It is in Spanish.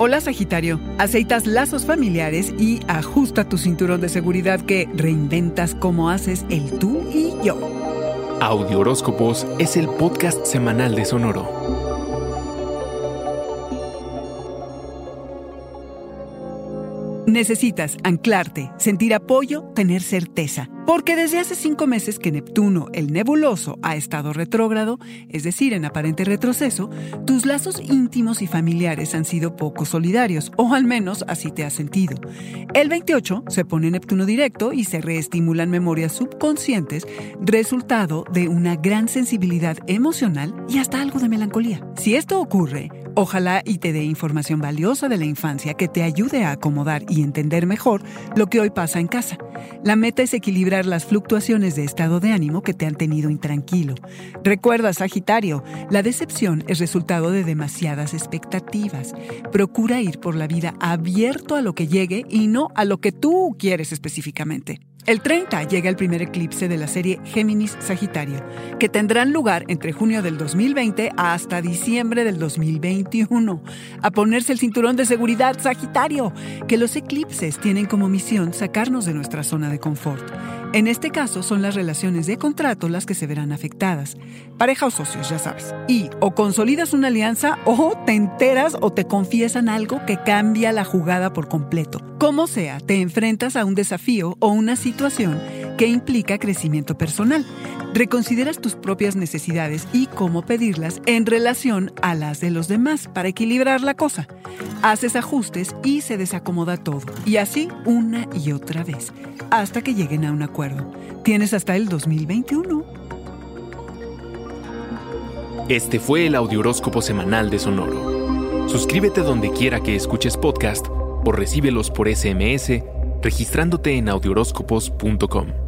Hola Sagitario, aceitas lazos familiares y ajusta tu cinturón de seguridad que reinventas cómo haces el tú y yo. Audio Horóscopos es el podcast semanal de Sonoro. Necesitas anclarte, sentir apoyo, tener certeza. Porque desde hace cinco meses que Neptuno, el nebuloso, ha estado retrógrado, es decir, en aparente retroceso, tus lazos íntimos y familiares han sido poco solidarios, o al menos así te has sentido. El 28 se pone Neptuno directo y se reestimulan memorias subconscientes, resultado de una gran sensibilidad emocional y hasta algo de melancolía. Si esto ocurre, Ojalá y te dé información valiosa de la infancia que te ayude a acomodar y entender mejor lo que hoy pasa en casa. La meta es equilibrar las fluctuaciones de estado de ánimo que te han tenido intranquilo. Recuerda, Sagitario, la decepción es resultado de demasiadas expectativas. Procura ir por la vida abierto a lo que llegue y no a lo que tú quieres específicamente. El 30 llega el primer eclipse de la serie Géminis-Sagitario, que tendrán lugar entre junio del 2020 hasta diciembre del 2021. A ponerse el cinturón de seguridad Sagitario, que los eclipses tienen como misión sacarnos de nuestra zona de confort. En este caso son las relaciones de contrato las que se verán afectadas. Pareja o socios, ya sabes. Y o consolidas una alianza o te enteras o te confiesan algo que cambia la jugada por completo. Como sea, te enfrentas a un desafío o una situación que implica crecimiento personal. Reconsideras tus propias necesidades y cómo pedirlas en relación a las de los demás para equilibrar la cosa. Haces ajustes y se desacomoda todo. Y así una y otra vez, hasta que lleguen a un acuerdo. Tienes hasta el 2021. Este fue el Audioróscopo Semanal de Sonoro. Suscríbete donde quiera que escuches podcast o recíbelos por SMS registrándote en audioróscopos.com.